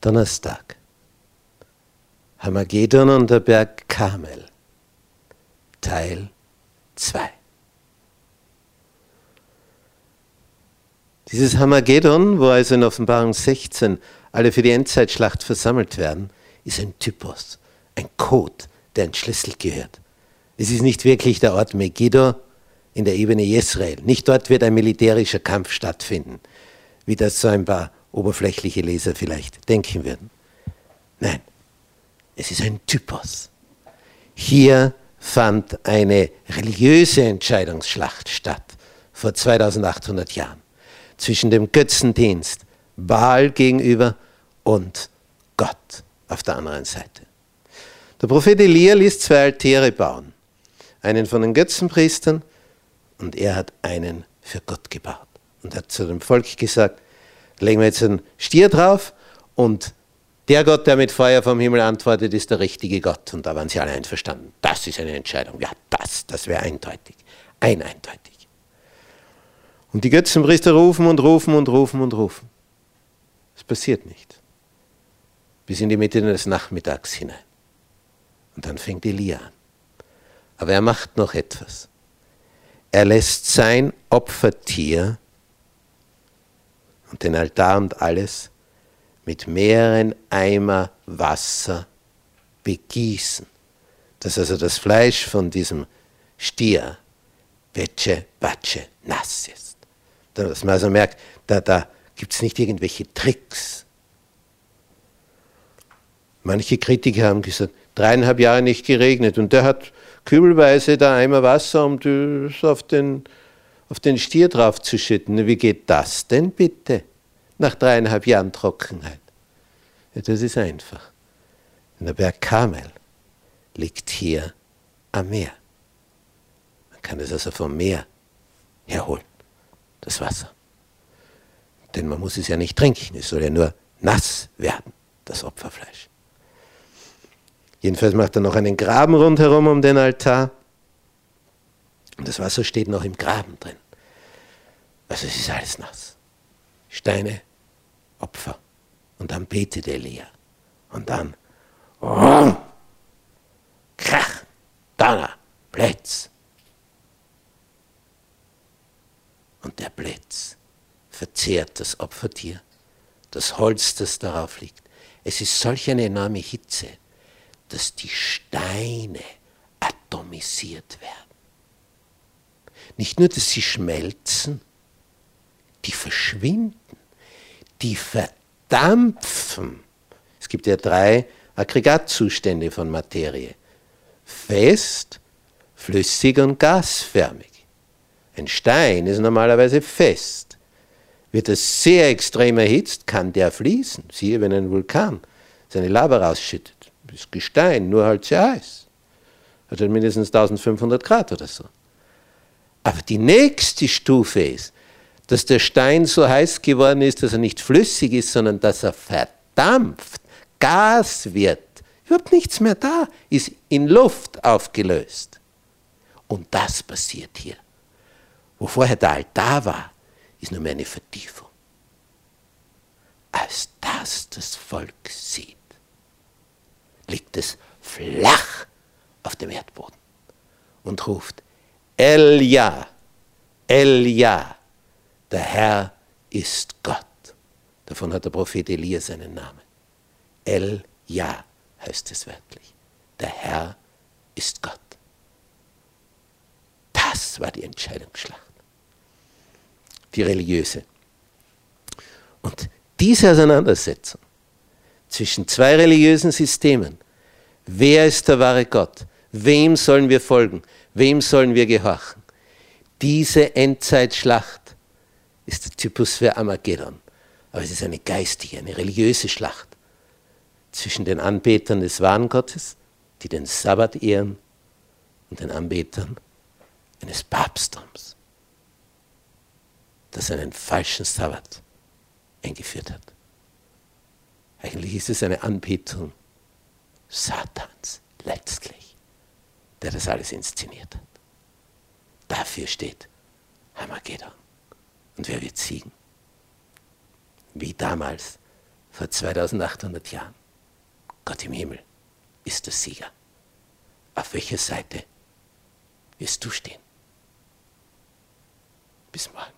Donnerstag. Hamagedon und der Berg Karmel. Teil 2. Dieses Hamagedon, wo also in Offenbarung 16 alle für die Endzeitschlacht versammelt werden, ist ein Typus, ein Code, der entschlüsselt gehört. Es ist nicht wirklich der Ort Megiddo in der Ebene Jezreel. Nicht dort wird ein militärischer Kampf stattfinden, wie das so ein paar oberflächliche Leser vielleicht denken würden. Nein, es ist ein Typus. Hier fand eine religiöse Entscheidungsschlacht statt, vor 2800 Jahren, zwischen dem Götzendienst Baal gegenüber und Gott auf der anderen Seite. Der Prophet Elia ließ zwei Altäre bauen, einen von den Götzenpriestern und er hat einen für Gott gebaut und hat zu dem Volk gesagt, legen wir jetzt einen Stier drauf und der Gott, der mit Feuer vom Himmel antwortet, ist der richtige Gott. Und da waren sie alle einverstanden. Das ist eine Entscheidung. Ja, das, das wäre eindeutig. Ein eindeutig. Und die Götzenpriester rufen und rufen und rufen und rufen. Es passiert nicht. Bis in die Mitte des Nachmittags hinein. Und dann fängt Elia an. Aber er macht noch etwas. Er lässt sein Opfertier und den Altar und alles mit mehreren Eimer Wasser begießen, dass also das Fleisch von diesem Stier wetsche, batsche, nass ist. Dass man also merkt, da, da gibt es nicht irgendwelche Tricks. Manche Kritiker haben gesagt, dreieinhalb Jahre nicht geregnet und der hat kübelweise da Eimer Wasser, das auf den, auf den Stier draufzuschütten. Wie geht das denn bitte? Nach dreieinhalb Jahren Trockenheit. Ja, das ist einfach. Der Berg Karmel liegt hier am Meer. Man kann es also vom Meer herholen, das Wasser. Denn man muss es ja nicht trinken, es soll ja nur nass werden, das Opferfleisch. Jedenfalls macht er noch einen Graben rundherum um den Altar. Und das Wasser steht noch im Graben drin. Also es ist alles nass. Steine, Opfer. Und dann betet Elia. Und dann, oh, Krach, Donner, Blitz. Und der Blitz verzehrt das Opfertier, das Holz, das darauf liegt. Es ist solch eine enorme Hitze, dass die Steine atomisiert werden. Nicht nur, dass sie schmelzen, die verschwinden, die verdampfen. Es gibt ja drei Aggregatzustände von Materie. Fest, flüssig und gasförmig. Ein Stein ist normalerweise fest. Wird es sehr extrem erhitzt, kann der fließen. Siehe, wenn ein Vulkan seine Lava rausschüttet. Das Gestein, nur halt sehr heiß. Hat halt mindestens 1500 Grad oder so. Aber die nächste Stufe ist, dass der Stein so heiß geworden ist, dass er nicht flüssig ist, sondern dass er verdampft, Gas wird. Überhaupt nichts mehr da, ist in Luft aufgelöst. Und das passiert hier. Wo vorher der Altar war, ist nur mehr eine Vertiefung. Als das das Volk sieht, liegt es flach auf dem Erdboden und ruft, Elia, Elia, der Herr ist Gott. Davon hat der Prophet Elia seinen Namen. El-Ja heißt es wörtlich. Der Herr ist Gott. Das war die Entscheidungsschlacht. Die religiöse. Und diese Auseinandersetzung zwischen zwei religiösen Systemen, wer ist der wahre Gott, wem sollen wir folgen, wem sollen wir gehorchen, diese Endzeitschlacht ist der Typus für Armageddon. Aber es ist eine geistige, eine religiöse Schlacht zwischen den Anbetern des wahren Gottes, die den Sabbat ehren, und den Anbetern eines Papsttums, das einen falschen Sabbat eingeführt hat. Eigentlich ist es eine Anbetung Satans, letztlich, der das alles inszeniert hat. Dafür steht Hamagedon. Und wer wird siegen? Wie damals vor 2800 Jahren. Gott im Himmel ist der Sieger. Auf welcher Seite wirst du stehen? Bis morgen.